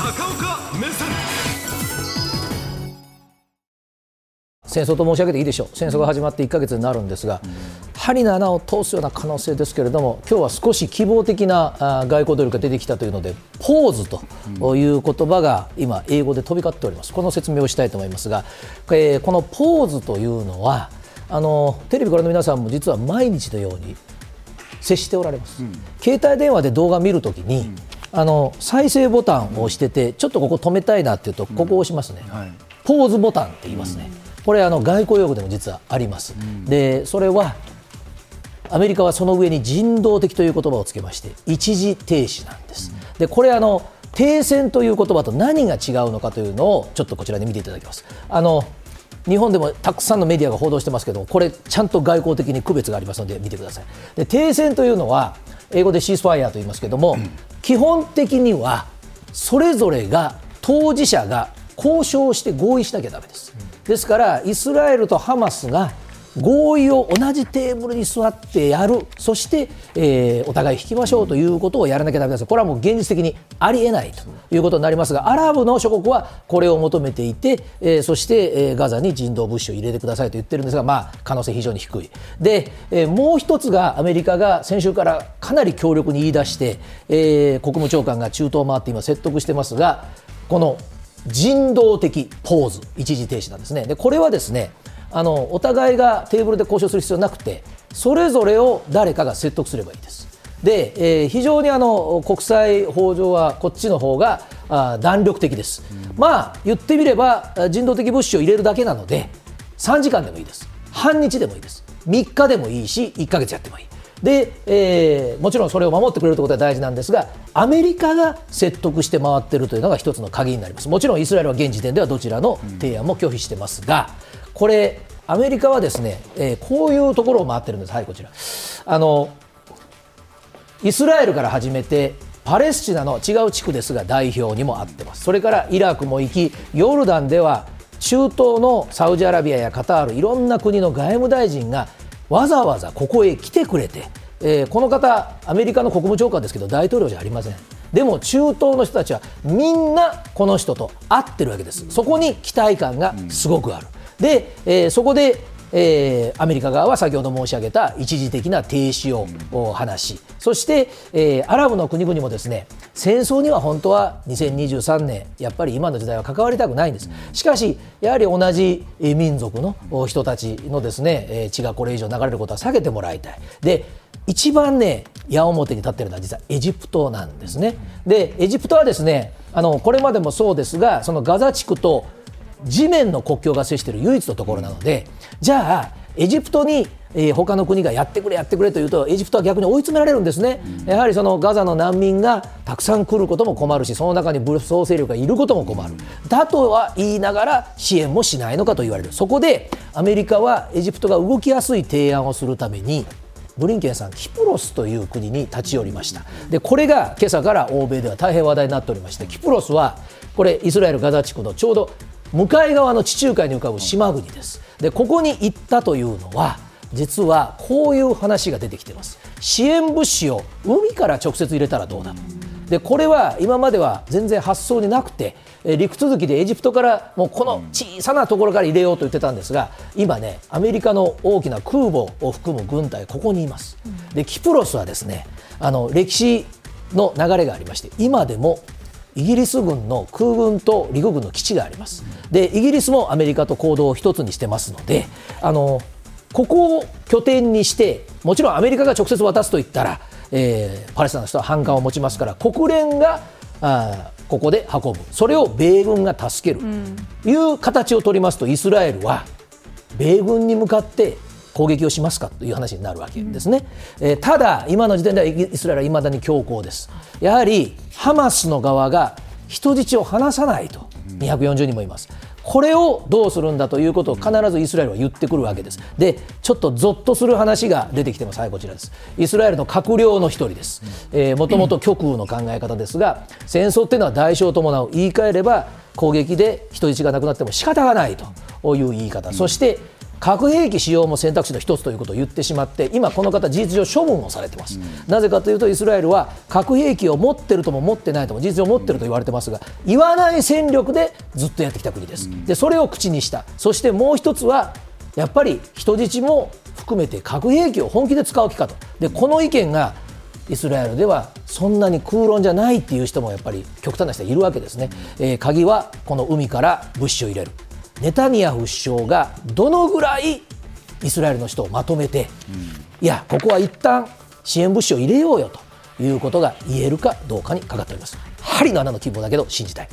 高岡目線。戦争と申し上げていいでしょう。戦争が始まって1ヶ月になるんですが、針の穴を通すような可能性ですけれども今日は少し希望的なあ外交努力が出てきたというのでポーズという言葉が今英語で飛び交っております。この説明をしたいと思いますが、えーこのポーズというのはあのテレビご覧の皆さんも実は毎日のように接しておられます、携帯電話で動画見るときに、あの再生ボタンを押しててちょっとここ止めたいなっていうとここを押しますね、ポーズボタンって言いますね、これあの外交用語でも実はあります、でそれはアメリカはその上に人道的という言葉をつけまして一時停止なんです、でこれあの停戦という言葉と何が違うのかというのをちょっとこちらで見ていただきます。あの日本でもたくさんのメディアが報道してますけどこれちゃんと外交的に区別がありますので見てください。で停戦というのは英語でシースファイアと言いますけども、基本的にはそれぞれが当事者が交渉して合意しなきゃだめです、ですからイスラエルとハマスが合意を同じテーブルに座ってやる、そして、えーお互い引きましょうということをやらなきゃだめです、これはもう現実的にありえないということになりますが、アラブの諸国はこれを求めていて、えーそして、えーガザに人道物資を入れてくださいと言ってるんですが、まあ、可能性非常に低い、で、えーもう一つがアメリカが先週からかなり強力に言い出して、えー国務長官が中東を回って今、説得してますが、この人道的ポーズ、一時停止なんですね。でこれはですねあのお互いがテーブルで交渉する必要なくて、それぞれを誰かが説得すればいいです。で、えー非常にあの国際法上はこっちの方があ弾力的です、まあ言ってみればあ人道的物資を入れるだけなので3時間でもいいです。半日でもいいです。3日でもいいし1ヶ月やってもいい。で、えーもちろんそれを守ってくれるということは大事なんですがアメリカが説得して回っているというのが一つの鍵になります。もちろんイスラエルは現時点ではどちらの提案も拒否してますがこれアメリカはですね、えーこういうところを回ってるんです。はいこちら。あのイスラエルから始めてパレスチナの違う地区ですが代表にもあってます。それからイラクも行きヨルダンでは中東のサウジアラビアやカタールいろんな国の外務大臣がわざわざここへ来てくれて、えーこの方アメリカの国務長官ですけど大統領じゃありません。でも中東の人たちはみんなこの人と会ってるわけです。そこに期待感がすごくある、で、えーそこでえーアメリカ側は先ほど申し上げた一時的な停止をお話し、そして、えーアラブの国々もですね戦争には本当は2023年、やっぱり今の時代は関わりたくないんです、しかし、やはり同じえー民族のお人たちのですね、えー血がこれ以上流れることは避けてもらいたい。で一番ね矢面に立っているのは実はエジプトなんですね。でエジプトはですねあのこれまでもそうですがそのガザ地区と地面の国境が接している唯一のところなので、じゃあ、エジプトに、えー他の国がやってくれ、やってくれというと、エジプトは逆に追い詰められるんですね、やはりそのガザの難民がたくさん来ることも困るし、その中に武装勢力がいることも困る、だとは言いながら、支援もしないのかと言われる、そこでアメリカはエジプトが動きやすい提案をするために、ブリンケンさん、キプロスという国に立ち寄りました、でこれが今朝から欧米では大変話題になっておりまして、キプロスは、これ、イスラエル・ガザ地区のちょうど向かい側の地中海に浮かぶ島国です。でここに行ったというのは実はこういう話が出てきてます。支援物資を海から直接入れたらどうだ。とでこれは今までは全然発想になくてえー陸続きでエジプトからもうこの小さなところから入れようと言ってたんですが今ねアメリカの大きな空母を含む軍隊ここにいます。でキプロスはですねあの歴史の流れがありまして今でもイギリス軍の空軍と陸軍の基地があります。で、イギリスもアメリカと行動を一つにしてますので、あのここを拠点にして、もちろんアメリカが直接渡すと言ったら、えーパレスチナの人は反感を持ちますから、国連があーここで運ぶ、それを米軍が助ける、いう形を取りますと、イスラエルは米軍に向かって攻撃をしますかという話になるわけですね、えーただ、今の時点ではイスラエルはいまだに強硬です、やはりハマスの側が人質を離さないと、240人もいます。これをどうするんだということを必ずイスラエルは言ってくるわけです。で、ちょっとゾッとする話が出てきてます。はい、こちらです。イスラエルの閣僚の一人です。もともと極右の考え方ですが、戦争っていうのは代償を伴う。言い換えれば、攻撃で人質がなくなっても仕方がないという言い方。そして、核兵器使用も選択肢の一つということを言ってしまって、今、この方、事実上処分をされてます、うん、なぜかというと、イスラエルは核兵器を持ってるとも持ってないとも、事実上持ってると言われてますが、言わない戦力でずっとやってきた国です、でそれを口にした、そしてもう一つは、やっぱり人質も含めて核兵器を本気で使う気かと、でこの意見がイスラエルではそんなに空論じゃないっていう人もやっぱり極端な人いるわけですね、えー、鍵はこの海から物資を入れるネタニヤフ首相がどのぐらいイスラエルの人をまとめて、いやここは一旦支援物資を入れようよということが言えるかどうかにかかっております。針の穴の希望だけど信じたい